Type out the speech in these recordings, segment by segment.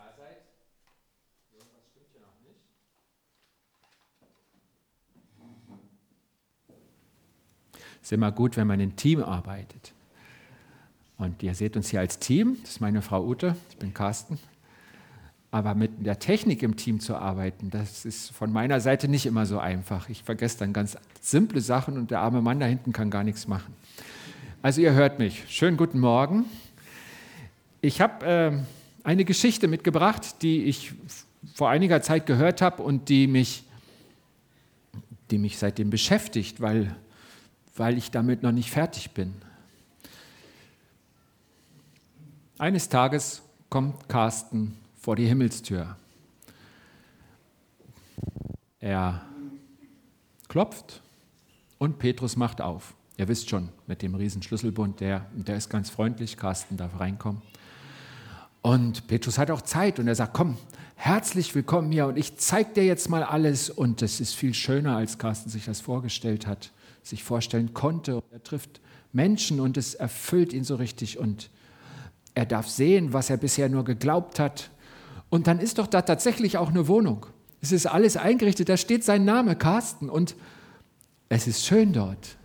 da seid. Irgendwas stimmt hier noch nicht. Es ist immer gut, wenn man in Team arbeitet. Und ihr seht uns hier als Team. Das ist meine Frau Ute, ich bin Carsten. Aber mit der Technik im Team zu arbeiten, das ist von meiner Seite nicht immer so einfach. Ich vergesse dann ganz simple Sachen und der arme Mann da hinten kann gar nichts machen. Also ihr hört mich. Schönen guten Morgen. Ich habe äh, eine Geschichte mitgebracht, die ich vor einiger Zeit gehört habe und die mich, die mich seitdem beschäftigt, weil, weil ich damit noch nicht fertig bin. Eines Tages kommt Carsten vor die Himmelstür. Er klopft und Petrus macht auf. Ihr wisst schon, mit dem riesen Schlüsselbund, der, der ist ganz freundlich, Carsten darf reinkommen. Und Petrus hat auch Zeit und er sagt, komm, herzlich willkommen hier und ich zeige dir jetzt mal alles. Und es ist viel schöner, als Carsten sich das vorgestellt hat, sich vorstellen konnte. Er trifft Menschen und es erfüllt ihn so richtig und er darf sehen, was er bisher nur geglaubt hat. Und dann ist doch da tatsächlich auch eine Wohnung. Es ist alles eingerichtet, da steht sein Name, Carsten, und es ist schön dort.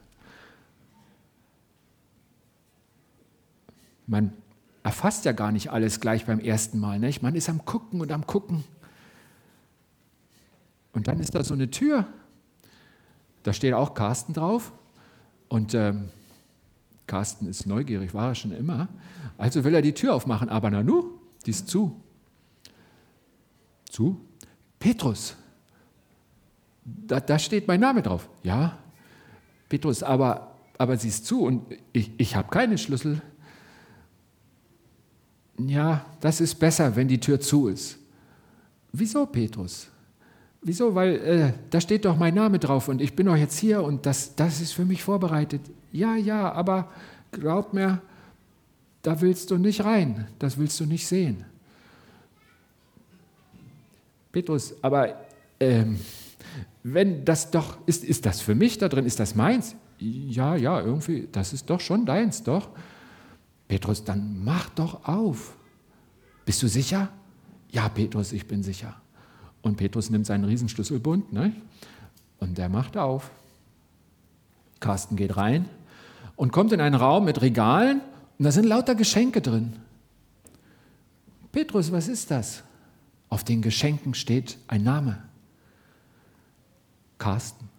Man erfasst ja gar nicht alles gleich beim ersten Mal. Nicht? Man ist am Gucken und am Gucken. Und dann ist da so eine Tür. Da steht auch Carsten drauf. Und ähm, Carsten ist neugierig, war er schon immer. Also will er die Tür aufmachen, aber Nanu, die ist zu zu Petrus. Da, da steht mein Name drauf. Ja, Petrus, aber, aber sie ist zu und ich, ich habe keine Schlüssel. Ja, das ist besser, wenn die Tür zu ist. Wieso, Petrus? Wieso? Weil äh, da steht doch mein Name drauf und ich bin doch jetzt hier und das, das ist für mich vorbereitet. Ja, ja, aber glaub mir, da willst du nicht rein, das willst du nicht sehen. Petrus, aber ähm, wenn das doch, ist, ist das für mich da drin, ist das meins? Ja, ja, irgendwie, das ist doch schon deins, doch. Petrus, dann mach doch auf. Bist du sicher? Ja, Petrus, ich bin sicher. Und Petrus nimmt seinen Riesenschlüsselbund ne? und der macht auf. Carsten geht rein und kommt in einen Raum mit Regalen und da sind lauter Geschenke drin. Petrus, was ist das? Auf den Geschenken steht ein Name. Carsten.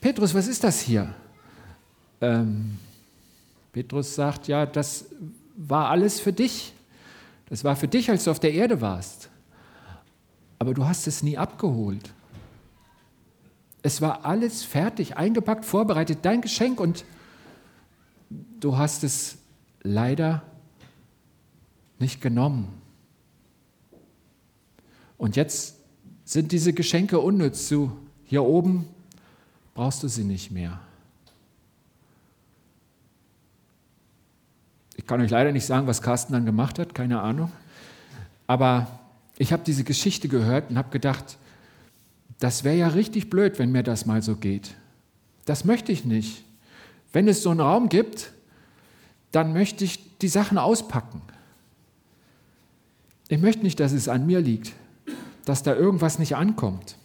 Petrus, was ist das hier? Ähm, Petrus sagt, ja, das war alles für dich. Das war für dich, als du auf der Erde warst. Aber du hast es nie abgeholt. Es war alles fertig, eingepackt, vorbereitet, dein Geschenk und du hast es leider nicht genommen. Und jetzt sind diese Geschenke unnütz. Du, hier oben brauchst du sie nicht mehr. Ich kann euch leider nicht sagen, was Carsten dann gemacht hat, keine Ahnung. Aber ich habe diese Geschichte gehört und habe gedacht, das wäre ja richtig blöd, wenn mir das mal so geht. Das möchte ich nicht. Wenn es so einen Raum gibt, dann möchte ich die Sachen auspacken. Ich möchte nicht, dass es an mir liegt dass da irgendwas nicht ankommt.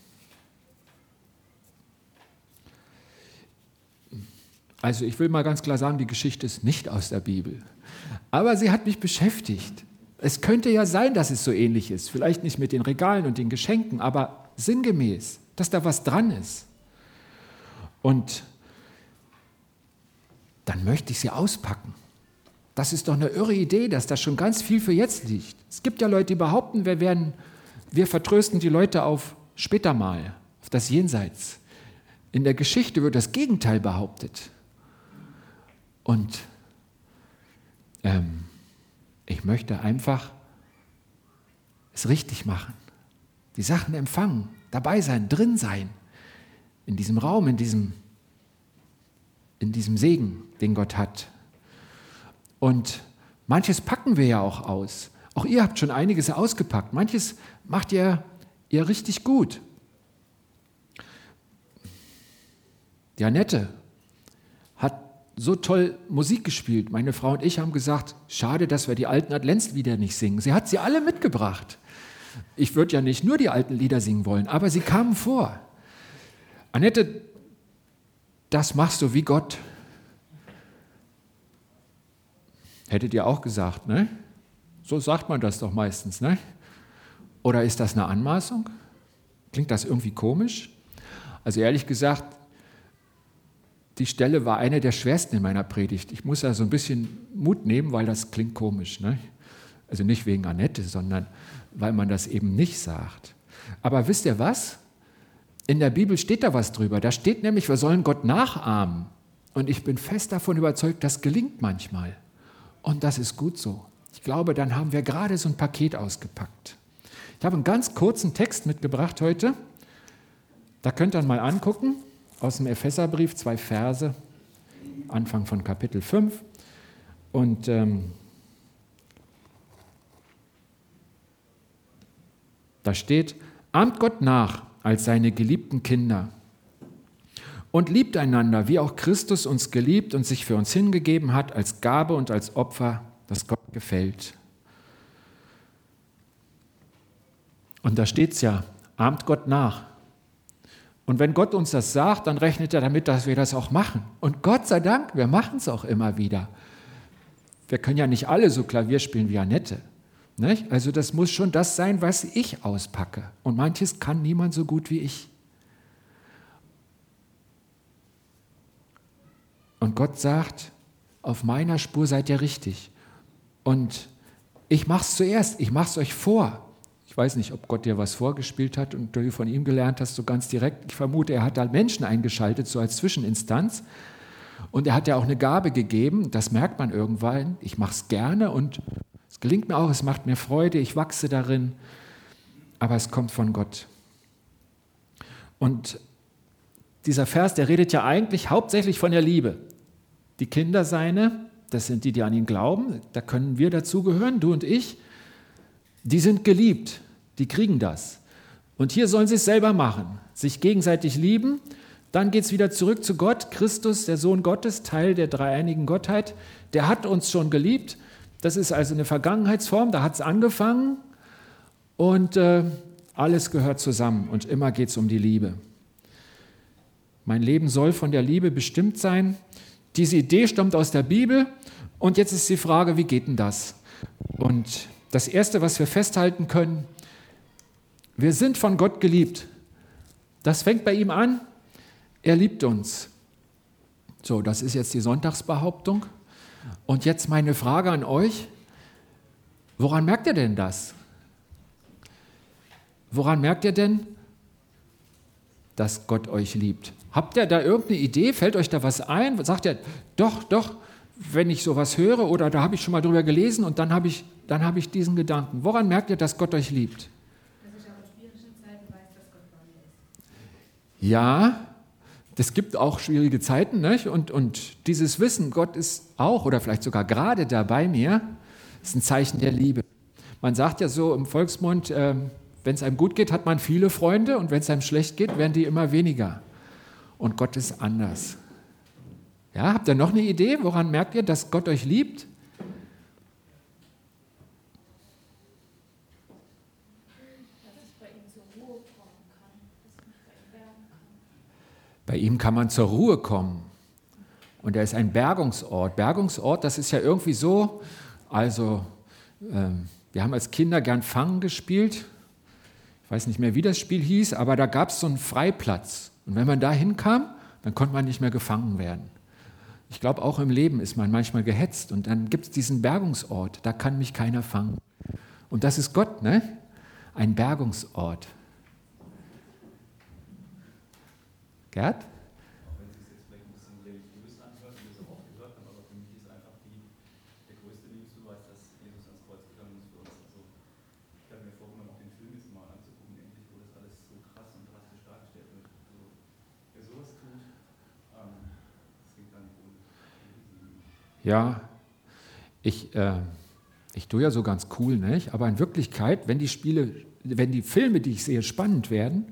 Also ich will mal ganz klar sagen, die Geschichte ist nicht aus der Bibel. Aber sie hat mich beschäftigt. Es könnte ja sein, dass es so ähnlich ist. Vielleicht nicht mit den Regalen und den Geschenken, aber sinngemäß, dass da was dran ist. Und dann möchte ich sie auspacken. Das ist doch eine irre Idee, dass da schon ganz viel für jetzt liegt. Es gibt ja Leute, die behaupten, wir werden wir vertrösten die Leute auf später mal, auf das Jenseits. In der Geschichte wird das Gegenteil behauptet. Und ähm, ich möchte einfach es richtig machen, die Sachen empfangen, dabei sein, drin sein, in diesem Raum, in diesem, in diesem Segen, den Gott hat. Und manches packen wir ja auch aus. Auch ihr habt schon einiges ausgepackt. Manches macht ihr, ihr richtig gut. Die Annette so toll Musik gespielt. Meine Frau und ich haben gesagt, schade, dass wir die alten Adventslieder nicht singen. Sie hat sie alle mitgebracht. Ich würde ja nicht nur die alten Lieder singen wollen, aber sie kamen vor. Annette, das machst du wie Gott. Hättet ihr auch gesagt, ne? So sagt man das doch meistens, ne? Oder ist das eine Anmaßung? Klingt das irgendwie komisch? Also ehrlich gesagt, die Stelle war eine der schwersten in meiner Predigt. Ich muss da so ein bisschen Mut nehmen, weil das klingt komisch. Ne? Also nicht wegen Annette, sondern weil man das eben nicht sagt. Aber wisst ihr was? In der Bibel steht da was drüber. Da steht nämlich, wir sollen Gott nachahmen. Und ich bin fest davon überzeugt, das gelingt manchmal. Und das ist gut so. Ich glaube, dann haben wir gerade so ein Paket ausgepackt. Ich habe einen ganz kurzen Text mitgebracht heute. Da könnt ihr mal angucken aus dem Epheserbrief, zwei Verse, Anfang von Kapitel 5. Und ähm, da steht, ahmt Gott nach als seine geliebten Kinder und liebt einander, wie auch Christus uns geliebt und sich für uns hingegeben hat als Gabe und als Opfer, das Gott gefällt. Und da steht es ja, ahmt Gott nach. Und wenn Gott uns das sagt, dann rechnet er damit, dass wir das auch machen. Und Gott sei Dank, wir machen es auch immer wieder. Wir können ja nicht alle so Klavier spielen wie Annette. Nicht? Also das muss schon das sein, was ich auspacke. Und manches kann niemand so gut wie ich. Und Gott sagt, auf meiner Spur seid ihr richtig. Und ich mache es zuerst, ich mache es euch vor. Ich weiß nicht, ob Gott dir was vorgespielt hat und du von ihm gelernt hast, so ganz direkt. Ich vermute, er hat da Menschen eingeschaltet, so als Zwischeninstanz. Und er hat ja auch eine Gabe gegeben, das merkt man irgendwann. Ich mache es gerne und es gelingt mir auch, es macht mir Freude, ich wachse darin, aber es kommt von Gott. Und dieser Vers, der redet ja eigentlich hauptsächlich von der Liebe. Die Kinder seine, das sind die, die an ihn glauben, da können wir dazugehören, du und ich, die sind geliebt die kriegen das. Und hier sollen sie es selber machen, sich gegenseitig lieben. Dann geht es wieder zurück zu Gott. Christus, der Sohn Gottes, Teil der dreieinigen Gottheit, der hat uns schon geliebt. Das ist also eine Vergangenheitsform, da hat es angefangen und äh, alles gehört zusammen und immer geht es um die Liebe. Mein Leben soll von der Liebe bestimmt sein. Diese Idee stammt aus der Bibel und jetzt ist die Frage, wie geht denn das? Und das Erste, was wir festhalten können, wir sind von Gott geliebt. Das fängt bei ihm an. Er liebt uns. So, das ist jetzt die Sonntagsbehauptung. Und jetzt meine Frage an euch. Woran merkt ihr denn das? Woran merkt ihr denn, dass Gott euch liebt? Habt ihr da irgendeine Idee? Fällt euch da was ein? Sagt ihr, doch, doch, wenn ich sowas höre oder da habe ich schon mal drüber gelesen und dann habe ich, dann habe ich diesen Gedanken. Woran merkt ihr, dass Gott euch liebt? Ja, es gibt auch schwierige Zeiten nicht? Und, und dieses Wissen, Gott ist auch oder vielleicht sogar gerade da bei mir, ist ein Zeichen der Liebe. Man sagt ja so im Volksmund, äh, wenn es einem gut geht, hat man viele Freunde und wenn es einem schlecht geht, werden die immer weniger. Und Gott ist anders. Ja, habt ihr noch eine Idee? Woran merkt ihr, dass Gott euch liebt? Bei ihm kann man zur Ruhe kommen. Und er ist ein Bergungsort. Bergungsort, das ist ja irgendwie so, also ähm, wir haben als Kinder gern Fangen gespielt. Ich weiß nicht mehr, wie das Spiel hieß, aber da gab es so einen Freiplatz. Und wenn man da hinkam, dann konnte man nicht mehr gefangen werden. Ich glaube, auch im Leben ist man manchmal gehetzt und dann gibt es diesen Bergungsort, da kann mich keiner fangen. Und das ist Gott, ne? Ein Bergungsort. Gerd? Also. Also, ähm. Ja, ich, äh, ich tue ja so ganz cool, nicht? aber in Wirklichkeit, wenn die Spiele, wenn die Filme, die ich sehe, spannend werden,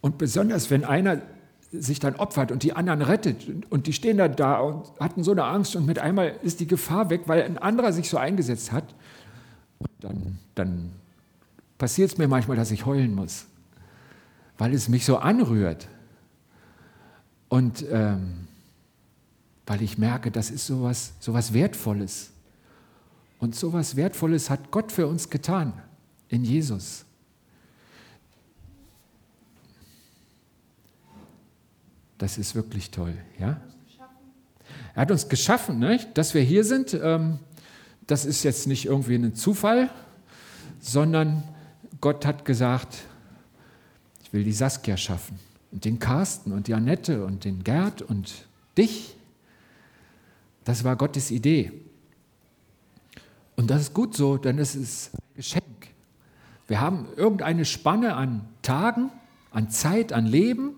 und besonders wenn einer sich dann opfert und die anderen rettet. Und die stehen dann da und hatten so eine Angst und mit einmal ist die Gefahr weg, weil ein anderer sich so eingesetzt hat. Und dann, dann passiert es mir manchmal, dass ich heulen muss, weil es mich so anrührt. Und ähm, weil ich merke, das ist sowas, sowas Wertvolles. Und sowas Wertvolles hat Gott für uns getan in Jesus. Das ist wirklich toll, ja? Er hat uns geschaffen, ne? dass wir hier sind. Ähm, das ist jetzt nicht irgendwie ein Zufall, sondern Gott hat gesagt, ich will die Saskia schaffen und den Carsten und die Annette und den Gerd und dich. Das war Gottes Idee. Und das ist gut so, denn es ist ein Geschenk. Wir haben irgendeine Spanne an Tagen, an Zeit, an Leben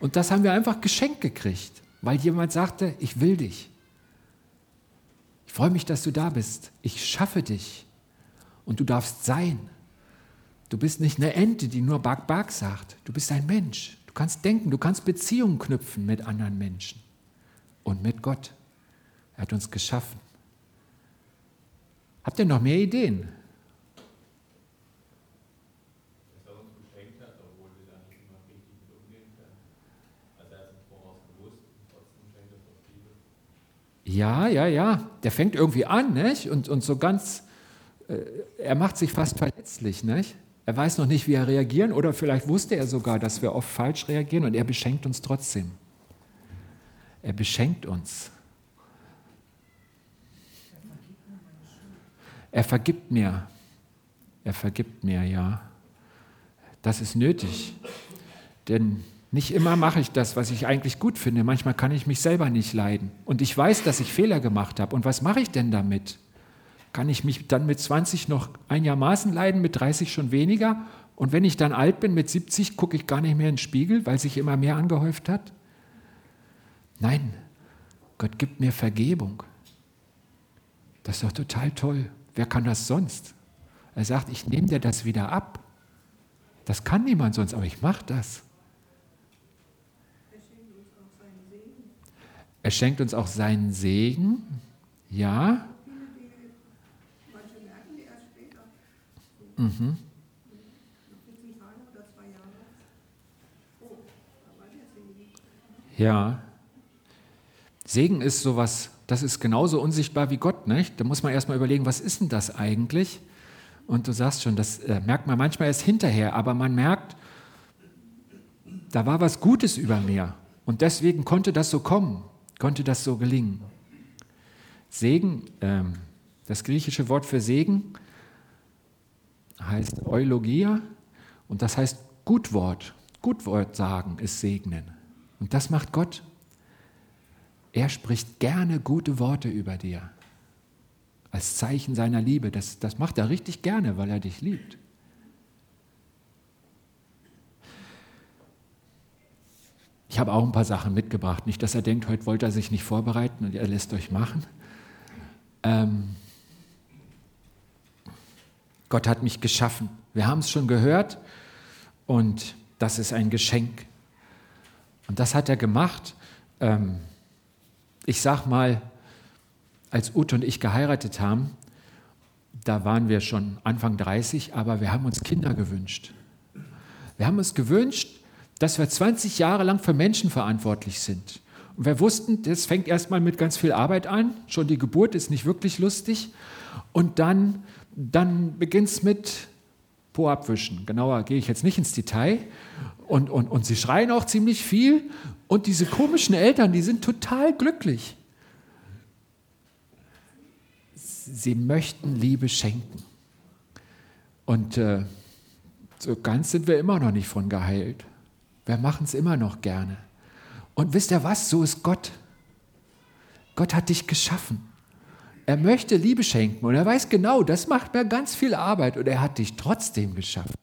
und das haben wir einfach geschenkt gekriegt, weil jemand sagte, ich will dich. Ich freue mich, dass du da bist. Ich schaffe dich und du darfst sein. Du bist nicht eine Ente, die nur Bark Bark sagt. Du bist ein Mensch. Du kannst denken, du kannst Beziehungen knüpfen mit anderen Menschen und mit Gott. Er hat uns geschaffen. Habt ihr noch mehr Ideen? Ja, ja, ja, der fängt irgendwie an, nicht? Und, und so ganz, äh, er macht sich fast verletzlich, nicht? Er weiß noch nicht, wie er reagieren oder vielleicht wusste er sogar, dass wir oft falsch reagieren und er beschenkt uns trotzdem. Er beschenkt uns. Er vergibt mir. Er vergibt mir, ja. Das ist nötig. Denn nicht immer mache ich das, was ich eigentlich gut finde. Manchmal kann ich mich selber nicht leiden. Und ich weiß, dass ich Fehler gemacht habe. Und was mache ich denn damit? Kann ich mich dann mit 20 noch einigermaßen leiden, mit 30 schon weniger? Und wenn ich dann alt bin, mit 70, gucke ich gar nicht mehr in den Spiegel, weil sich immer mehr angehäuft hat? Nein, Gott gibt mir Vergebung. Das ist doch total toll. Wer kann das sonst? Er sagt, ich nehme dir das wieder ab. Das kann niemand sonst, aber ich mache das. Er schenkt uns auch seinen Segen. Ja. Mhm. Ja. Segen ist sowas, das ist genauso unsichtbar wie Gott, nicht? Da muss man erstmal überlegen, was ist denn das eigentlich? Und du sagst schon, das äh, merkt man manchmal erst hinterher, aber man merkt, da war was Gutes über mir. Und deswegen konnte das so kommen konnte das so gelingen? Segen, ähm, das griechische Wort für Segen heißt Eulogia und das heißt Gutwort. Gutwort sagen ist segnen. Und das macht Gott. Er spricht gerne gute Worte über dir. Als Zeichen seiner Liebe. Das, das macht er richtig gerne, weil er dich liebt. Ich habe auch ein paar Sachen mitgebracht. Nicht, dass er denkt, heute wollte er sich nicht vorbereiten und er lässt euch machen. Ähm Gott hat mich geschaffen. Wir haben es schon gehört und das ist ein Geschenk. Und das hat er gemacht. Ähm ich sag mal, als Ute und ich geheiratet haben, da waren wir schon Anfang 30, aber wir haben uns Kinder gewünscht. Wir haben uns gewünscht, dass wir 20 Jahre lang für Menschen verantwortlich sind. Und wir wussten, das fängt erstmal mit ganz viel Arbeit an. Schon die Geburt ist nicht wirklich lustig. Und dann, dann beginnt es mit Po abwischen. Genauer gehe ich jetzt nicht ins Detail. Und, und, und sie schreien auch ziemlich viel. Und diese komischen Eltern, die sind total glücklich. Sie möchten Liebe schenken. Und äh, so ganz sind wir immer noch nicht von geheilt. Wir machen es immer noch gerne. Und wisst ihr was? So ist Gott. Gott hat dich geschaffen. Er möchte Liebe schenken und er weiß genau, das macht mir ganz viel Arbeit und er hat dich trotzdem geschaffen.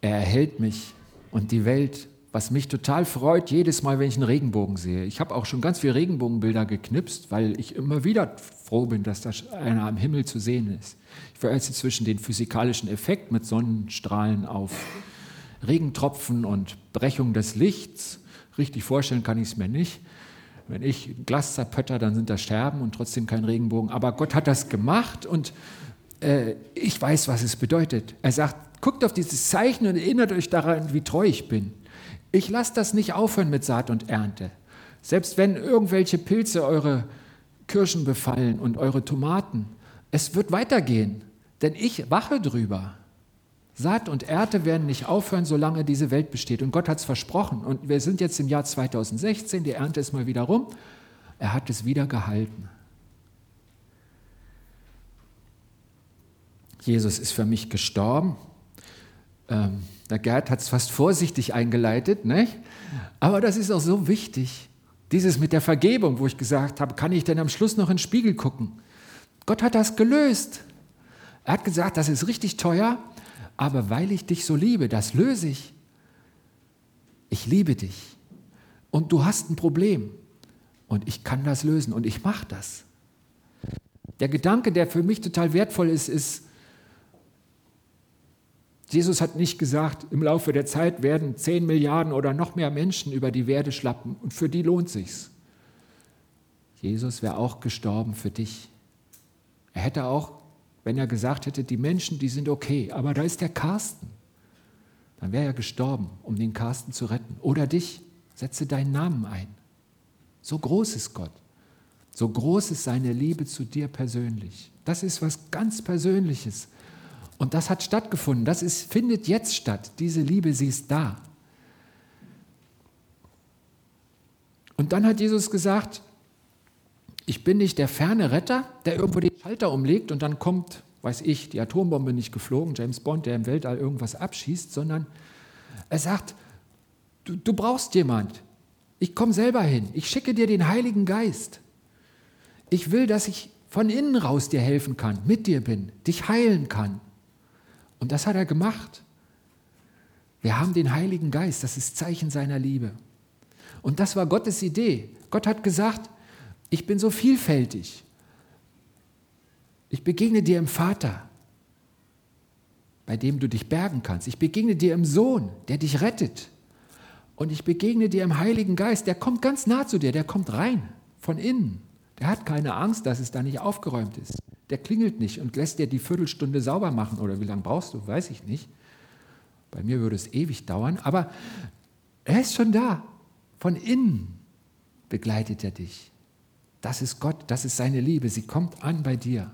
Er erhält mich und die Welt was mich total freut, jedes Mal, wenn ich einen Regenbogen sehe. Ich habe auch schon ganz viele Regenbogenbilder geknipst, weil ich immer wieder froh bin, dass da einer am Himmel zu sehen ist. Ich versetze zwischen den physikalischen Effekt mit Sonnenstrahlen auf Regentropfen und Brechung des Lichts. Richtig vorstellen kann ich es mir nicht. Wenn ich ein Glas zerpötter, dann sind da Scherben und trotzdem kein Regenbogen. Aber Gott hat das gemacht und äh, ich weiß, was es bedeutet. Er sagt, guckt auf dieses Zeichen und erinnert euch daran, wie treu ich bin. Ich lasse das nicht aufhören mit Saat und Ernte. Selbst wenn irgendwelche Pilze eure Kirschen befallen und eure Tomaten, es wird weitergehen, denn ich wache drüber. Saat und Ernte werden nicht aufhören, solange diese Welt besteht. Und Gott hat es versprochen. Und wir sind jetzt im Jahr 2016, die Ernte ist mal wieder rum. Er hat es wieder gehalten. Jesus ist für mich gestorben. Ähm, der Gerd hat es fast vorsichtig eingeleitet, nicht? aber das ist auch so wichtig. Dieses mit der Vergebung, wo ich gesagt habe, kann ich denn am Schluss noch in den Spiegel gucken? Gott hat das gelöst. Er hat gesagt, das ist richtig teuer, aber weil ich dich so liebe, das löse ich. Ich liebe dich und du hast ein Problem und ich kann das lösen und ich mache das. Der Gedanke, der für mich total wertvoll ist, ist, Jesus hat nicht gesagt, im Laufe der Zeit werden 10 Milliarden oder noch mehr Menschen über die Werde schlappen und für die lohnt sich's. Jesus wäre auch gestorben für dich. Er hätte auch, wenn er gesagt hätte, die Menschen, die sind okay, aber da ist der Carsten. Dann wäre er gestorben, um den Carsten zu retten. Oder dich, setze deinen Namen ein. So groß ist Gott. So groß ist seine Liebe zu dir persönlich. Das ist was ganz Persönliches. Und das hat stattgefunden. Das ist, findet jetzt statt. Diese Liebe, sie ist da. Und dann hat Jesus gesagt, ich bin nicht der ferne Retter, der irgendwo den Schalter umlegt und dann kommt, weiß ich, die Atombombe nicht geflogen, James Bond, der im Weltall irgendwas abschießt, sondern er sagt, du, du brauchst jemand. Ich komme selber hin. Ich schicke dir den Heiligen Geist. Ich will, dass ich von innen raus dir helfen kann, mit dir bin, dich heilen kann. Und das hat er gemacht. Wir haben den Heiligen Geist, das ist Zeichen seiner Liebe. Und das war Gottes Idee. Gott hat gesagt, ich bin so vielfältig. Ich begegne dir im Vater, bei dem du dich bergen kannst. Ich begegne dir im Sohn, der dich rettet. Und ich begegne dir im Heiligen Geist, der kommt ganz nah zu dir, der kommt rein, von innen. Der hat keine Angst, dass es da nicht aufgeräumt ist der klingelt nicht und lässt dir die Viertelstunde sauber machen oder wie lange brauchst du, weiß ich nicht. Bei mir würde es ewig dauern, aber er ist schon da. Von innen begleitet er dich. Das ist Gott, das ist seine Liebe. Sie kommt an bei dir.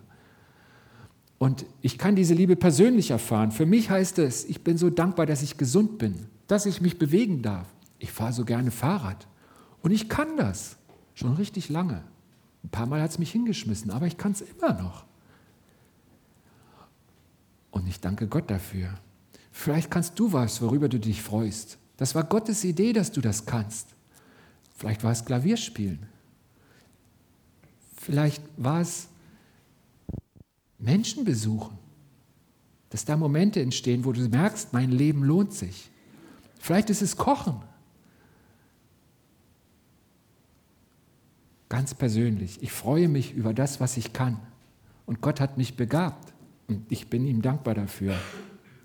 Und ich kann diese Liebe persönlich erfahren. Für mich heißt es, ich bin so dankbar, dass ich gesund bin, dass ich mich bewegen darf. Ich fahre so gerne Fahrrad. Und ich kann das schon richtig lange. Ein paar Mal hat es mich hingeschmissen, aber ich kann es immer noch. Und ich danke Gott dafür. Vielleicht kannst du was, worüber du dich freust. Das war Gottes Idee, dass du das kannst. Vielleicht war es Klavierspielen. Vielleicht war es Menschen besuchen. Dass da Momente entstehen, wo du merkst, mein Leben lohnt sich. Vielleicht ist es Kochen. Ganz persönlich. Ich freue mich über das, was ich kann. Und Gott hat mich begabt. Und ich bin ihm dankbar dafür.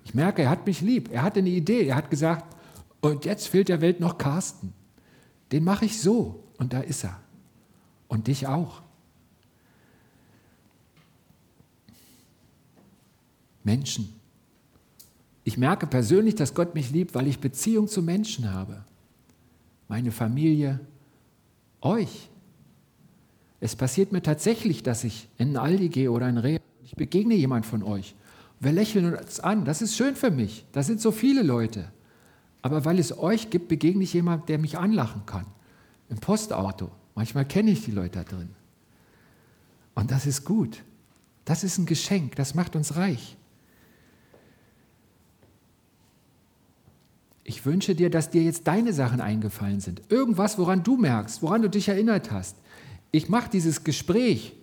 Ich merke, er hat mich lieb. Er hatte eine Idee. Er hat gesagt, und jetzt fehlt der Welt noch Carsten. Den mache ich so. Und da ist er. Und dich auch. Menschen. Ich merke persönlich, dass Gott mich liebt, weil ich Beziehung zu Menschen habe. Meine Familie, euch. Es passiert mir tatsächlich, dass ich in einen Aldi gehe oder in Reha ich begegne jemand von euch. Wir lächeln uns an. Das ist schön für mich. Da sind so viele Leute. Aber weil es euch gibt, begegne ich jemand, der mich anlachen kann. Im Postauto. Manchmal kenne ich die Leute da drin. Und das ist gut. Das ist ein Geschenk. Das macht uns reich. Ich wünsche dir, dass dir jetzt deine Sachen eingefallen sind. Irgendwas, woran du merkst, woran du dich erinnert hast. Ich mache dieses Gespräch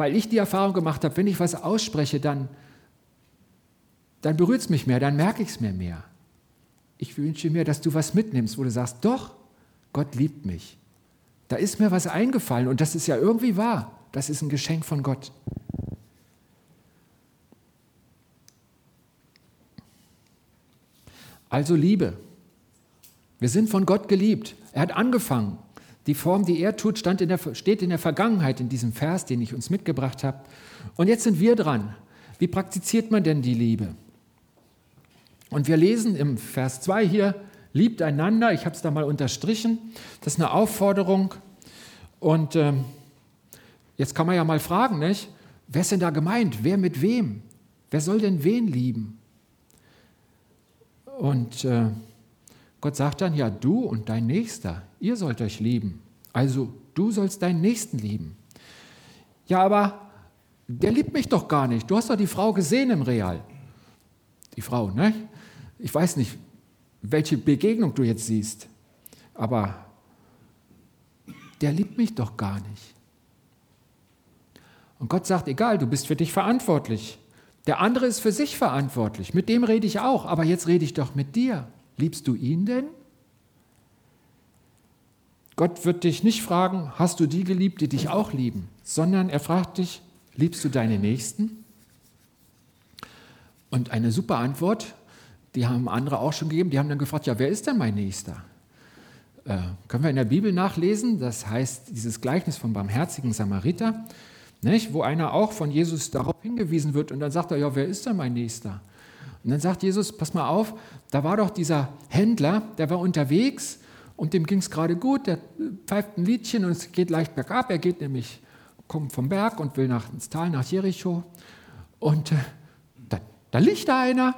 weil ich die Erfahrung gemacht habe, wenn ich was ausspreche, dann, dann berührt es mich mehr, dann merke ich es mir mehr. ich wünsche mir, dass du was mitnimmst, wo du sagst, doch, Gott liebt mich. Da ist mir was eingefallen und das ist ja irgendwie wahr. Das ist ein Geschenk von Gott. Also Liebe. Wir sind von Gott geliebt. Er hat angefangen. Die Form, die er tut, in der, steht in der Vergangenheit in diesem Vers, den ich uns mitgebracht habe. Und jetzt sind wir dran. Wie praktiziert man denn die Liebe? Und wir lesen im Vers 2 hier, liebt einander, ich habe es da mal unterstrichen, das ist eine Aufforderung. Und ähm, jetzt kann man ja mal fragen, nicht? wer ist denn da gemeint? Wer mit wem? Wer soll denn wen lieben? Und äh, Gott sagt dann, ja, du und dein Nächster, ihr sollt euch lieben. Also du sollst deinen Nächsten lieben. Ja, aber der liebt mich doch gar nicht. Du hast doch die Frau gesehen im Real. Die Frau, ne? Ich weiß nicht, welche Begegnung du jetzt siehst, aber der liebt mich doch gar nicht. Und Gott sagt, egal, du bist für dich verantwortlich. Der andere ist für sich verantwortlich. Mit dem rede ich auch, aber jetzt rede ich doch mit dir. Liebst du ihn denn? Gott wird dich nicht fragen, hast du die geliebt, die dich auch lieben, sondern er fragt dich, liebst du deine Nächsten? Und eine super Antwort, die haben andere auch schon gegeben, die haben dann gefragt, ja, wer ist denn mein Nächster? Äh, können wir in der Bibel nachlesen, das heißt dieses Gleichnis vom barmherzigen Samariter, nicht? wo einer auch von Jesus darauf hingewiesen wird und dann sagt er, ja, wer ist denn mein Nächster? Und dann sagt Jesus, pass mal auf, da war doch dieser Händler, der war unterwegs und dem ging es gerade gut, der pfeift ein Liedchen und es geht leicht bergab, er geht nämlich, kommt vom Berg und will nach, ins Tal, nach Jericho und äh, da, da liegt da einer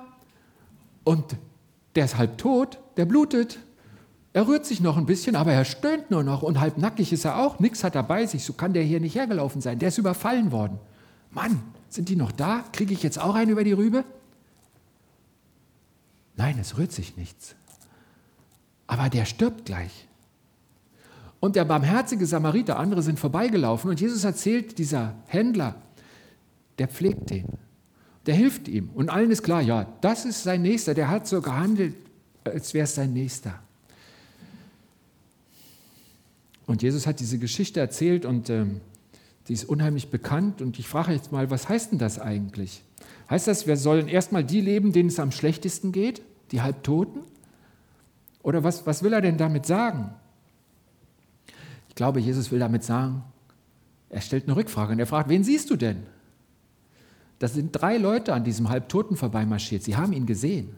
und der ist halb tot, der blutet. Er rührt sich noch ein bisschen, aber er stöhnt nur noch und halb nackig ist er auch. Nichts hat er bei sich, so kann der hier nicht hergelaufen sein. Der ist überfallen worden. Mann, sind die noch da? Kriege ich jetzt auch einen über die Rübe? Nein, es rührt sich nichts. Aber der stirbt gleich. Und der barmherzige Samariter, andere sind vorbeigelaufen und Jesus erzählt, dieser Händler, der pflegt den der hilft ihm. Und allen ist klar, ja, das ist sein Nächster. Der hat so gehandelt, als wäre es sein Nächster. Und Jesus hat diese Geschichte erzählt und ähm, die ist unheimlich bekannt. Und ich frage jetzt mal, was heißt denn das eigentlich? Heißt das, wir sollen erstmal die leben, denen es am schlechtesten geht, die Halbtoten? Oder was, was will er denn damit sagen? Ich glaube, Jesus will damit sagen, er stellt eine Rückfrage und er fragt, wen siehst du denn? Da sind drei Leute an diesem Halbtoten vorbeimarschiert. Sie haben ihn gesehen,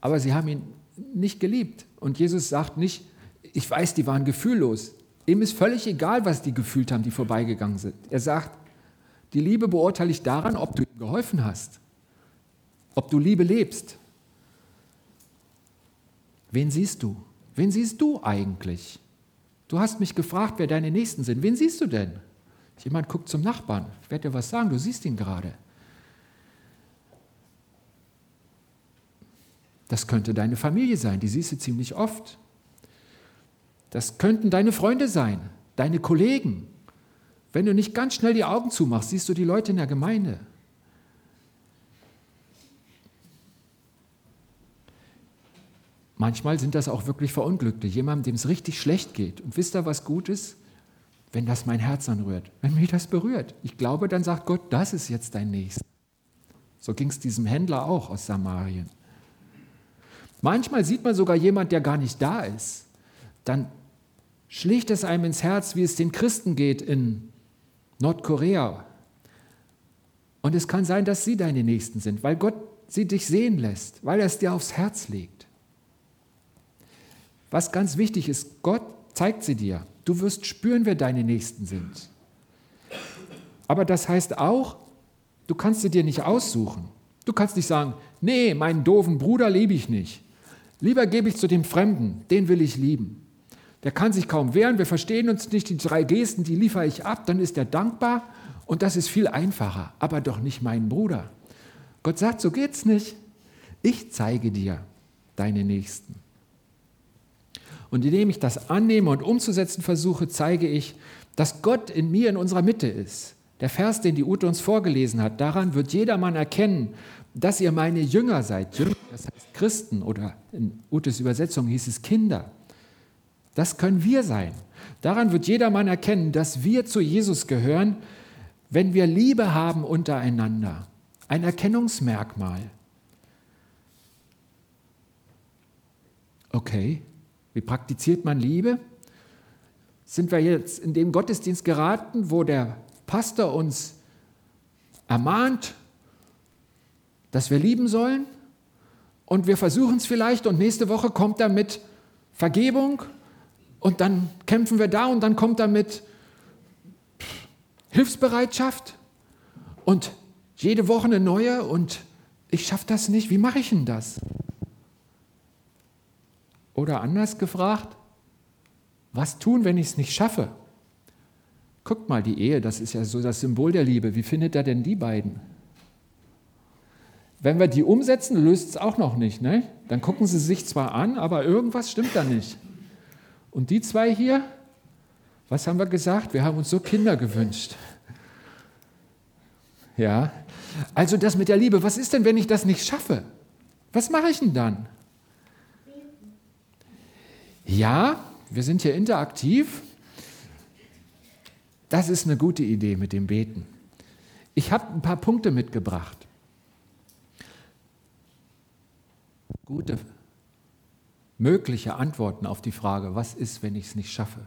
aber sie haben ihn nicht geliebt. Und Jesus sagt nicht, ich weiß, die waren gefühllos. Ihm ist völlig egal, was die gefühlt haben, die vorbeigegangen sind. Er sagt, die Liebe beurteile ich daran, ob du ihm geholfen hast, ob du Liebe lebst. Wen siehst du? Wen siehst du eigentlich? Du hast mich gefragt, wer deine Nächsten sind. Wen siehst du denn? Jemand guckt zum Nachbarn. Ich werde dir was sagen, du siehst ihn gerade. Das könnte deine Familie sein, die siehst du ziemlich oft. Das könnten deine Freunde sein, deine Kollegen. Wenn du nicht ganz schnell die Augen zumachst, siehst du die Leute in der Gemeinde. Manchmal sind das auch wirklich Verunglückte, jemandem, dem es richtig schlecht geht. Und wisst ihr, was gut ist? wenn das mein Herz anrührt, wenn mich das berührt. Ich glaube, dann sagt Gott, das ist jetzt dein Nächster. So ging es diesem Händler auch aus Samarien. Manchmal sieht man sogar jemand, der gar nicht da ist. Dann schlägt es einem ins Herz, wie es den Christen geht in Nordkorea. Und es kann sein, dass sie deine Nächsten sind, weil Gott sie dich sehen lässt, weil er es dir aufs Herz legt. Was ganz wichtig ist, Gott zeigt sie dir. Du wirst spüren, wer deine Nächsten sind. Aber das heißt auch, du kannst sie dir nicht aussuchen. Du kannst nicht sagen, nee, meinen doofen Bruder liebe ich nicht. Lieber gebe ich zu dem Fremden, den will ich lieben. Der kann sich kaum wehren, wir verstehen uns nicht, die drei Gesten, die liefere ich ab, dann ist er dankbar und das ist viel einfacher, aber doch nicht meinen Bruder. Gott sagt, so geht's nicht. Ich zeige dir deine Nächsten. Und indem ich das annehme und umzusetzen versuche, zeige ich, dass Gott in mir, in unserer Mitte ist. Der Vers, den die Ute uns vorgelesen hat, daran wird jedermann erkennen, dass ihr meine Jünger seid. Jünger, das heißt Christen oder in Utes Übersetzung hieß es Kinder. Das können wir sein. Daran wird jedermann erkennen, dass wir zu Jesus gehören, wenn wir Liebe haben untereinander. Ein Erkennungsmerkmal. Okay, wie praktiziert man Liebe? Sind wir jetzt in dem Gottesdienst geraten, wo der Pastor uns ermahnt, dass wir lieben sollen? Und wir versuchen es vielleicht und nächste Woche kommt er mit Vergebung und dann kämpfen wir da und dann kommt er mit Hilfsbereitschaft und jede Woche eine neue und ich schaffe das nicht. Wie mache ich denn das? Oder anders gefragt, was tun, wenn ich es nicht schaffe? Guckt mal, die Ehe, das ist ja so das Symbol der Liebe. Wie findet er denn die beiden? Wenn wir die umsetzen, löst es auch noch nicht. Ne? Dann gucken sie sich zwar an, aber irgendwas stimmt da nicht. Und die zwei hier, was haben wir gesagt? Wir haben uns so Kinder gewünscht. Ja, also das mit der Liebe, was ist denn, wenn ich das nicht schaffe? Was mache ich denn dann? Ja, wir sind hier interaktiv. Das ist eine gute Idee mit dem Beten. Ich habe ein paar Punkte mitgebracht. Gute, mögliche Antworten auf die Frage, was ist, wenn ich es nicht schaffe?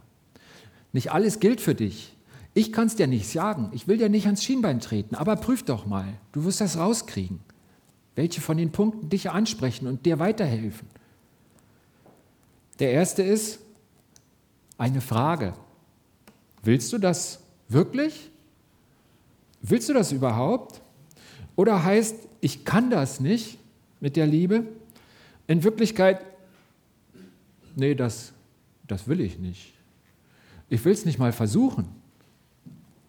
Nicht alles gilt für dich. Ich kann es dir nicht sagen. Ich will dir nicht ans Schienbein treten, aber prüf doch mal. Du wirst das rauskriegen. Welche von den Punkten dich ansprechen und dir weiterhelfen. Der erste ist eine Frage. Willst du das wirklich? Willst du das überhaupt? Oder heißt, ich kann das nicht mit der Liebe? In Wirklichkeit, nee, das, das will ich nicht. Ich will es nicht mal versuchen.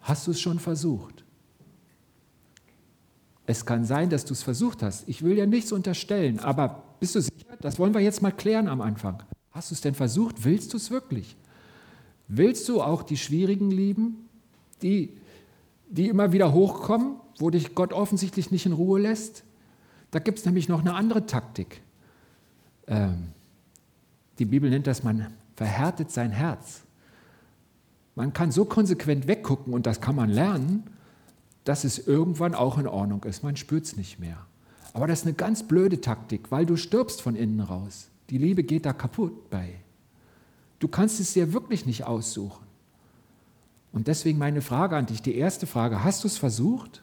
Hast du es schon versucht? Es kann sein, dass du es versucht hast. Ich will dir nichts unterstellen, aber bist du sicher? Das wollen wir jetzt mal klären am Anfang. Hast du es denn versucht? Willst du es wirklich? Willst du auch die Schwierigen lieben, die, die immer wieder hochkommen, wo dich Gott offensichtlich nicht in Ruhe lässt? Da gibt es nämlich noch eine andere Taktik. Ähm, die Bibel nennt das, man verhärtet sein Herz. Man kann so konsequent weggucken und das kann man lernen, dass es irgendwann auch in Ordnung ist. Man spürt es nicht mehr. Aber das ist eine ganz blöde Taktik, weil du stirbst von innen raus. Die Liebe geht da kaputt bei. Du kannst es dir wirklich nicht aussuchen. Und deswegen meine Frage an dich, die erste Frage, hast du es versucht?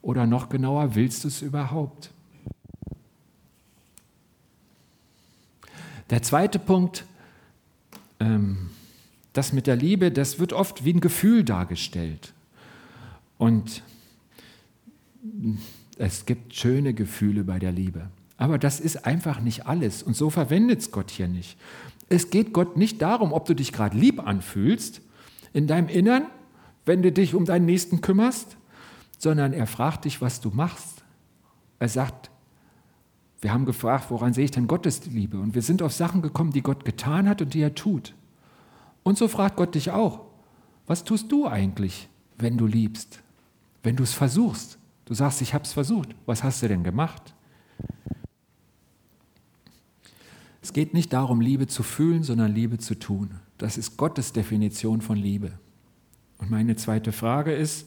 Oder noch genauer, willst du es überhaupt? Der zweite Punkt, ähm, das mit der Liebe, das wird oft wie ein Gefühl dargestellt. Und es gibt schöne Gefühle bei der Liebe. Aber das ist einfach nicht alles. Und so verwendet es Gott hier nicht. Es geht Gott nicht darum, ob du dich gerade lieb anfühlst in deinem Innern, wenn du dich um deinen Nächsten kümmerst, sondern er fragt dich, was du machst. Er sagt, wir haben gefragt, woran sehe ich denn Gottes Liebe? Und wir sind auf Sachen gekommen, die Gott getan hat und die er tut. Und so fragt Gott dich auch, was tust du eigentlich, wenn du liebst? Wenn du es versuchst? Du sagst, ich habe es versucht. Was hast du denn gemacht? Es geht nicht darum, Liebe zu fühlen, sondern Liebe zu tun. Das ist Gottes Definition von Liebe. Und meine zweite Frage ist,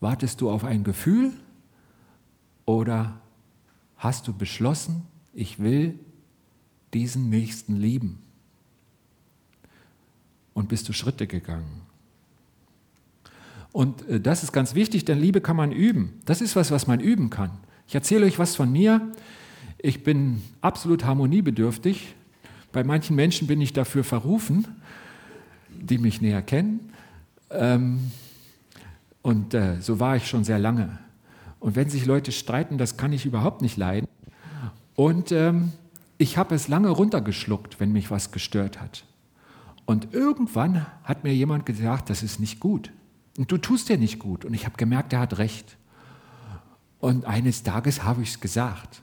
wartest du auf ein Gefühl oder hast du beschlossen, ich will diesen Nächsten lieben? Und bist du Schritte gegangen? Und äh, das ist ganz wichtig, denn Liebe kann man üben. Das ist was, was man üben kann. Ich erzähle euch was von mir. Ich bin absolut harmoniebedürftig. Bei manchen Menschen bin ich dafür verrufen, die mich näher kennen. Ähm, und äh, so war ich schon sehr lange. Und wenn sich Leute streiten, das kann ich überhaupt nicht leiden. Und ähm, ich habe es lange runtergeschluckt, wenn mich was gestört hat. Und irgendwann hat mir jemand gesagt, das ist nicht gut. Und du tust dir nicht gut. Und ich habe gemerkt, er hat recht. Und eines Tages habe ich es gesagt.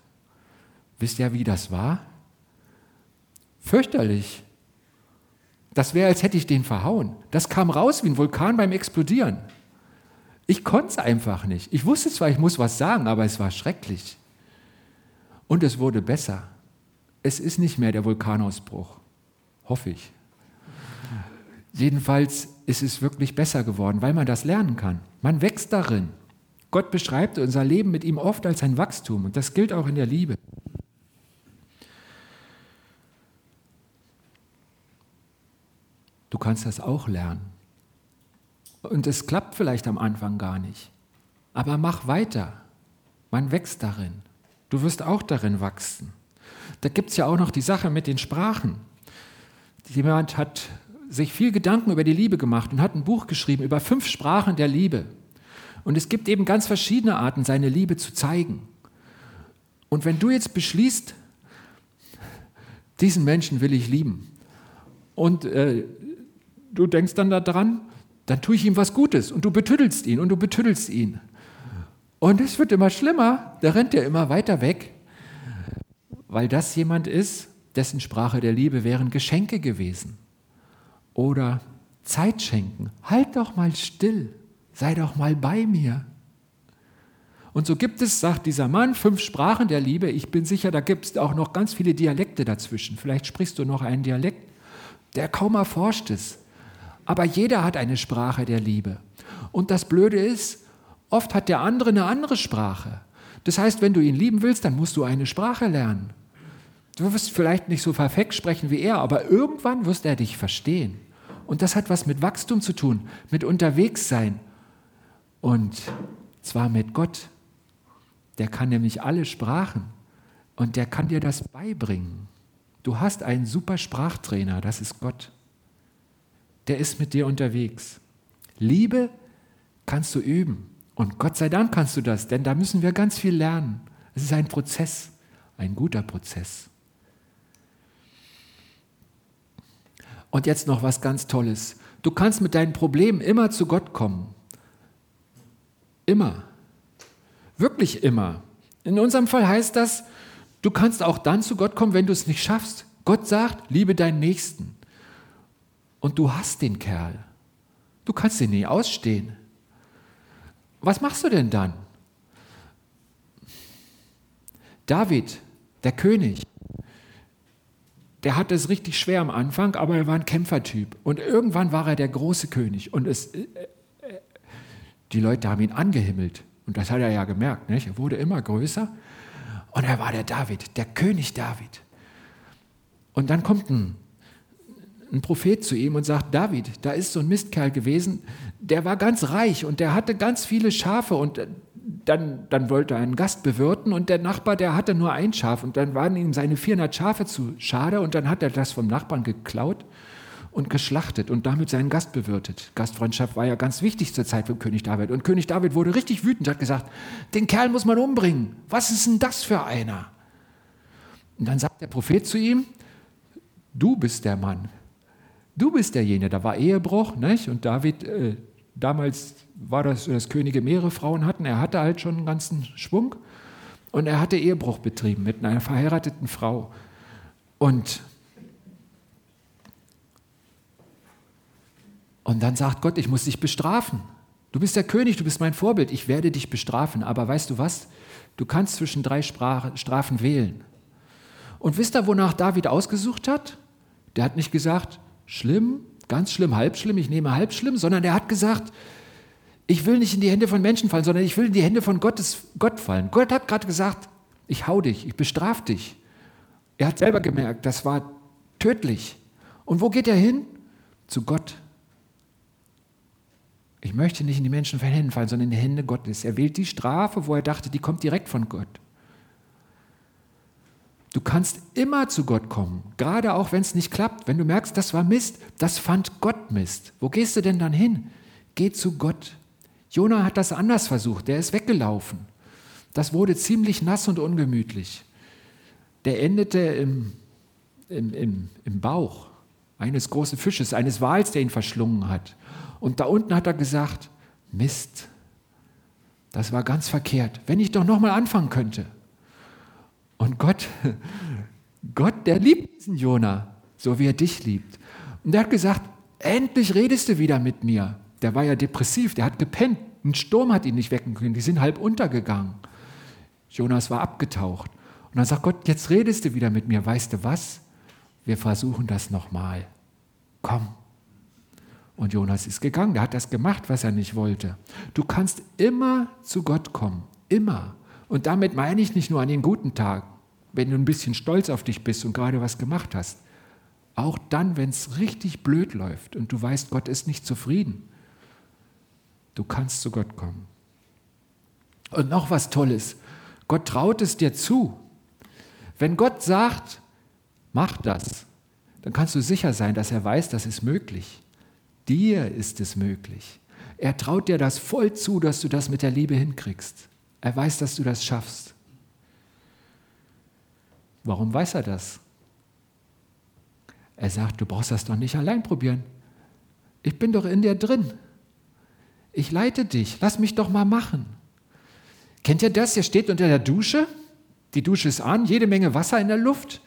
Wisst ihr, wie das war? Fürchterlich. Das wäre, als hätte ich den verhauen. Das kam raus wie ein Vulkan beim Explodieren. Ich konnte es einfach nicht. Ich wusste zwar, ich muss was sagen, aber es war schrecklich. Und es wurde besser. Es ist nicht mehr der Vulkanausbruch. Hoffe ich. Jedenfalls ist es wirklich besser geworden, weil man das lernen kann. Man wächst darin. Gott beschreibt unser Leben mit ihm oft als ein Wachstum und das gilt auch in der Liebe. Du kannst das auch lernen. Und es klappt vielleicht am Anfang gar nicht. Aber mach weiter. Man wächst darin. Du wirst auch darin wachsen. Da gibt es ja auch noch die Sache mit den Sprachen. Jemand hat sich viel Gedanken über die Liebe gemacht und hat ein Buch geschrieben über fünf Sprachen der Liebe. Und es gibt eben ganz verschiedene Arten, seine Liebe zu zeigen. Und wenn du jetzt beschließt, diesen Menschen will ich lieben, und äh, du denkst dann daran, dann tue ich ihm was Gutes und du betüttelst ihn und du betüttelst ihn. Und es wird immer schlimmer, da rennt er immer weiter weg, weil das jemand ist, dessen Sprache der Liebe wären Geschenke gewesen oder Zeit schenken. Halt doch mal still, sei doch mal bei mir. Und so gibt es, sagt dieser Mann, fünf Sprachen der Liebe. Ich bin sicher, da gibt es auch noch ganz viele Dialekte dazwischen. Vielleicht sprichst du noch einen Dialekt, der kaum erforscht ist. Aber jeder hat eine Sprache der Liebe. Und das Blöde ist, oft hat der andere eine andere Sprache. Das heißt, wenn du ihn lieben willst, dann musst du eine Sprache lernen. Du wirst vielleicht nicht so perfekt sprechen wie er, aber irgendwann wirst er dich verstehen. Und das hat was mit Wachstum zu tun, mit Unterwegssein. Und zwar mit Gott. Der kann nämlich alle Sprachen und der kann dir das beibringen. Du hast einen super Sprachtrainer, das ist Gott. Der ist mit dir unterwegs. Liebe kannst du üben. Und Gott sei Dank kannst du das, denn da müssen wir ganz viel lernen. Es ist ein Prozess, ein guter Prozess. Und jetzt noch was ganz Tolles. Du kannst mit deinen Problemen immer zu Gott kommen. Immer. Wirklich immer. In unserem Fall heißt das, du kannst auch dann zu Gott kommen, wenn du es nicht schaffst. Gott sagt, liebe deinen Nächsten. Und du hast den Kerl. Du kannst ihn nie ausstehen. Was machst du denn dann? David, der König, der hatte es richtig schwer am Anfang, aber er war ein Kämpfertyp. Und irgendwann war er der große König. Und es, äh, äh, die Leute haben ihn angehimmelt. Und das hat er ja gemerkt. Nicht? Er wurde immer größer. Und er war der David, der König David. Und dann kommt ein, ein Prophet zu ihm und sagt, David, da ist so ein Mistkerl gewesen, der war ganz reich und der hatte ganz viele Schafe und dann, dann wollte er einen Gast bewirten und der Nachbar, der hatte nur ein Schaf und dann waren ihm seine 400 Schafe zu schade und dann hat er das vom Nachbarn geklaut und geschlachtet und damit seinen Gast bewirtet. Gastfreundschaft war ja ganz wichtig zur Zeit von König David und König David wurde richtig wütend, hat gesagt, den Kerl muss man umbringen. Was ist denn das für einer? Und dann sagt der Prophet zu ihm, du bist der Mann. Du bist derjenige. Da war Ehebruch, nicht? Und David äh, damals war das, dass Könige mehrere Frauen hatten. Er hatte halt schon einen ganzen Schwung und er hatte Ehebruch betrieben mit einer verheirateten Frau. Und, und dann sagt Gott, ich muss dich bestrafen. Du bist der König, du bist mein Vorbild, ich werde dich bestrafen. Aber weißt du was? Du kannst zwischen drei Strafen wählen. Und wisst ihr, wonach David ausgesucht hat? Der hat nicht gesagt, schlimm, ganz schlimm, halb schlimm, ich nehme halb schlimm, sondern er hat gesagt, ich will nicht in die Hände von Menschen fallen, sondern ich will in die Hände von Gottes, Gott fallen. Gott hat gerade gesagt, ich hau dich, ich bestrafe dich. Er hat selber gemerkt, das war tödlich. Und wo geht er hin? Zu Gott. Ich möchte nicht in die Menschen von Händen fallen, sondern in die Hände Gottes. Er wählt die Strafe, wo er dachte, die kommt direkt von Gott. Du kannst immer zu Gott kommen, gerade auch wenn es nicht klappt. Wenn du merkst, das war Mist, das fand Gott Mist. Wo gehst du denn dann hin? Geh zu Gott. Jona hat das anders versucht, der ist weggelaufen. Das wurde ziemlich nass und ungemütlich. Der endete im, im, im, im Bauch eines großen Fisches, eines Wals, der ihn verschlungen hat. Und da unten hat er gesagt, Mist, das war ganz verkehrt. Wenn ich doch nochmal anfangen könnte. Und Gott, Gott, der liebt diesen Jona, so wie er dich liebt. Und der hat gesagt, endlich redest du wieder mit mir. Der war ja depressiv, der hat gepennt. Ein Sturm hat ihn nicht wecken können, die sind halb untergegangen. Jonas war abgetaucht. Und dann sagt Gott, jetzt redest du wieder mit mir. Weißt du was? Wir versuchen das nochmal. Komm. Und Jonas ist gegangen, der hat das gemacht, was er nicht wollte. Du kannst immer zu Gott kommen, immer. Und damit meine ich nicht nur an den guten Tagen, wenn du ein bisschen stolz auf dich bist und gerade was gemacht hast. Auch dann, wenn es richtig blöd läuft und du weißt, Gott ist nicht zufrieden. Du kannst zu Gott kommen. Und noch was Tolles. Gott traut es dir zu. Wenn Gott sagt, mach das, dann kannst du sicher sein, dass er weiß, das ist möglich. Dir ist es möglich. Er traut dir das voll zu, dass du das mit der Liebe hinkriegst. Er weiß, dass du das schaffst. Warum weiß er das? Er sagt, du brauchst das doch nicht allein probieren. Ich bin doch in dir drin. Ich leite dich. Lass mich doch mal machen. Kennt ihr das? Ihr steht unter der Dusche. Die Dusche ist an, jede Menge Wasser in der Luft.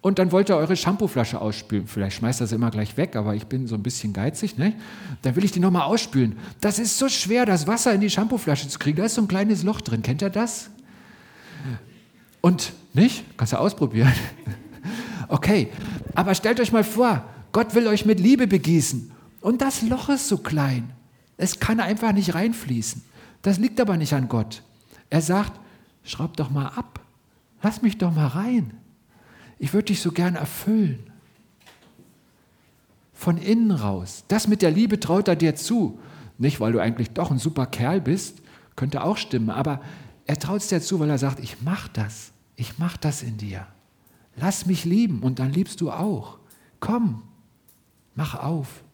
Und dann wollt ihr eure Shampooflasche ausspülen. Vielleicht schmeißt ihr sie immer gleich weg, aber ich bin so ein bisschen geizig. Ne? Dann will ich die nochmal ausspülen. Das ist so schwer, das Wasser in die Shampooflasche zu kriegen. Da ist so ein kleines Loch drin. Kennt ihr das? Und nicht? Kannst du ausprobieren. Okay, aber stellt euch mal vor, Gott will euch mit Liebe begießen. Und das Loch ist so klein. Es kann einfach nicht reinfließen. Das liegt aber nicht an Gott. Er sagt, schraub doch mal ab. Lass mich doch mal rein. Ich würde dich so gern erfüllen. Von innen raus. Das mit der Liebe traut er dir zu. Nicht, weil du eigentlich doch ein super Kerl bist, könnte auch stimmen, aber er traut es dir zu, weil er sagt, ich mach das. Ich mach das in dir. Lass mich lieben und dann liebst du auch. Komm, mach auf.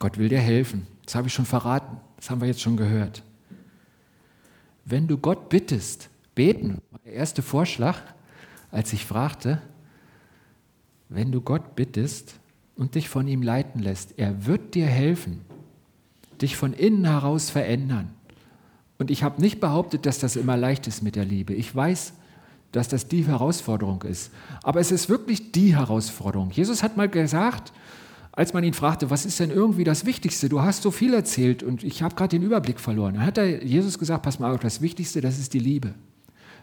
Gott will dir helfen. Das habe ich schon verraten. Das haben wir jetzt schon gehört. Wenn du Gott bittest, beten, der erste Vorschlag, als ich fragte, wenn du Gott bittest und dich von ihm leiten lässt, er wird dir helfen, dich von innen heraus verändern. Und ich habe nicht behauptet, dass das immer leicht ist mit der Liebe. Ich weiß, dass das die Herausforderung ist. Aber es ist wirklich die Herausforderung. Jesus hat mal gesagt, als man ihn fragte, was ist denn irgendwie das Wichtigste? Du hast so viel erzählt und ich habe gerade den Überblick verloren. Dann hat er Jesus gesagt, pass mal auf, das Wichtigste, das ist die Liebe.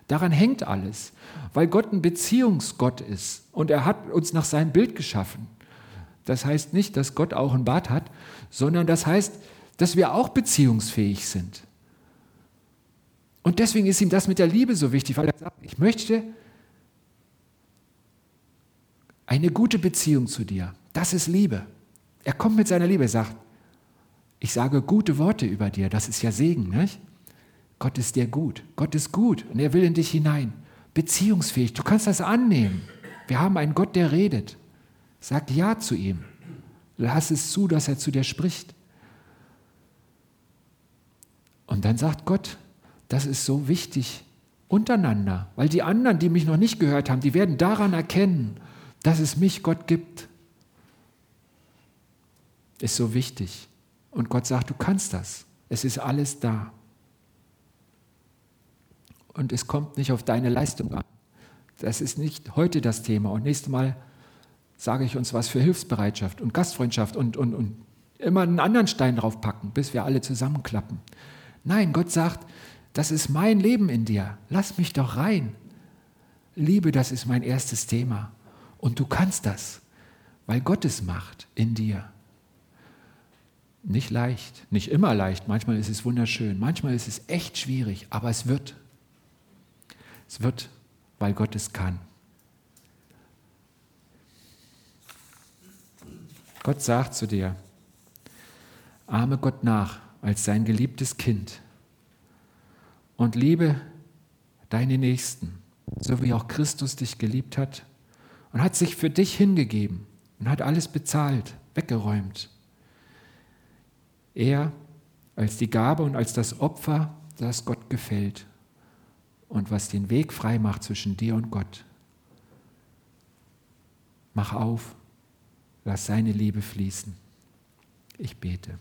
Daran hängt alles, weil Gott ein Beziehungsgott ist und er hat uns nach seinem Bild geschaffen. Das heißt nicht, dass Gott auch ein Bad hat, sondern das heißt, dass wir auch beziehungsfähig sind. Und deswegen ist ihm das mit der Liebe so wichtig, weil er sagt, ich möchte eine gute Beziehung zu dir. Das ist Liebe. Er kommt mit seiner Liebe, er sagt, ich sage gute Worte über dir, das ist ja Segen. Nicht? Gott ist dir gut, Gott ist gut und er will in dich hinein. Beziehungsfähig, du kannst das annehmen. Wir haben einen Gott, der redet. Sag Ja zu ihm. Lass es zu, dass er zu dir spricht. Und dann sagt Gott, das ist so wichtig untereinander, weil die anderen, die mich noch nicht gehört haben, die werden daran erkennen, dass es mich Gott gibt. Ist so wichtig. Und Gott sagt, du kannst das. Es ist alles da. Und es kommt nicht auf deine Leistung an. Das ist nicht heute das Thema. Und nächstes Mal sage ich uns was für Hilfsbereitschaft und Gastfreundschaft und, und, und immer einen anderen Stein draufpacken, bis wir alle zusammenklappen. Nein, Gott sagt, das ist mein Leben in dir. Lass mich doch rein. Liebe, das ist mein erstes Thema. Und du kannst das, weil Gott es macht in dir. Nicht leicht, nicht immer leicht. Manchmal ist es wunderschön, manchmal ist es echt schwierig, aber es wird. Es wird, weil Gott es kann. Gott sagt zu dir, ahme Gott nach als sein geliebtes Kind und liebe deine Nächsten, so wie auch Christus dich geliebt hat und hat sich für dich hingegeben und hat alles bezahlt, weggeräumt. Er als die Gabe und als das Opfer, das Gott gefällt und was den Weg frei macht zwischen dir und Gott. Mach auf, lass seine Liebe fließen. Ich bete.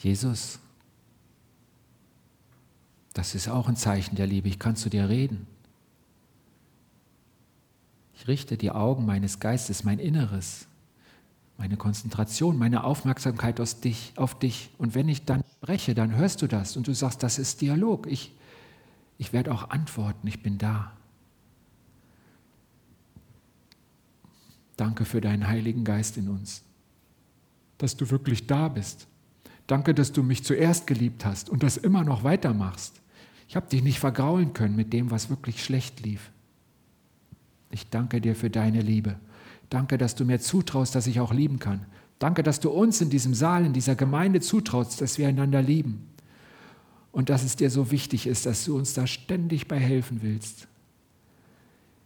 Jesus, Das ist auch ein Zeichen der Liebe. Ich kann zu dir reden. Ich richte die Augen meines Geistes, mein Inneres, meine Konzentration, meine Aufmerksamkeit auf dich, auf dich. Und wenn ich dann spreche, dann hörst du das und du sagst, das ist Dialog. Ich, ich werde auch antworten, ich bin da. Danke für deinen Heiligen Geist in uns, dass du wirklich da bist. Danke, dass du mich zuerst geliebt hast und das immer noch weitermachst. Ich habe dich nicht vergraulen können mit dem, was wirklich schlecht lief. Ich danke dir für deine Liebe. Danke, dass du mir zutraust, dass ich auch lieben kann. Danke, dass du uns in diesem Saal, in dieser Gemeinde zutraust, dass wir einander lieben. Und dass es dir so wichtig ist, dass du uns da ständig bei helfen willst.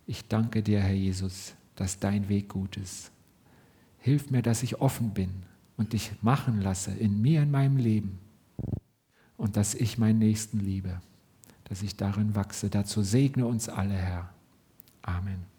Ich danke dir, Herr Jesus, dass dein Weg gut ist. Hilf mir, dass ich offen bin und dich machen lasse in mir, in meinem Leben. Und dass ich meinen Nächsten liebe, dass ich darin wachse. Dazu segne uns alle, Herr. Amen.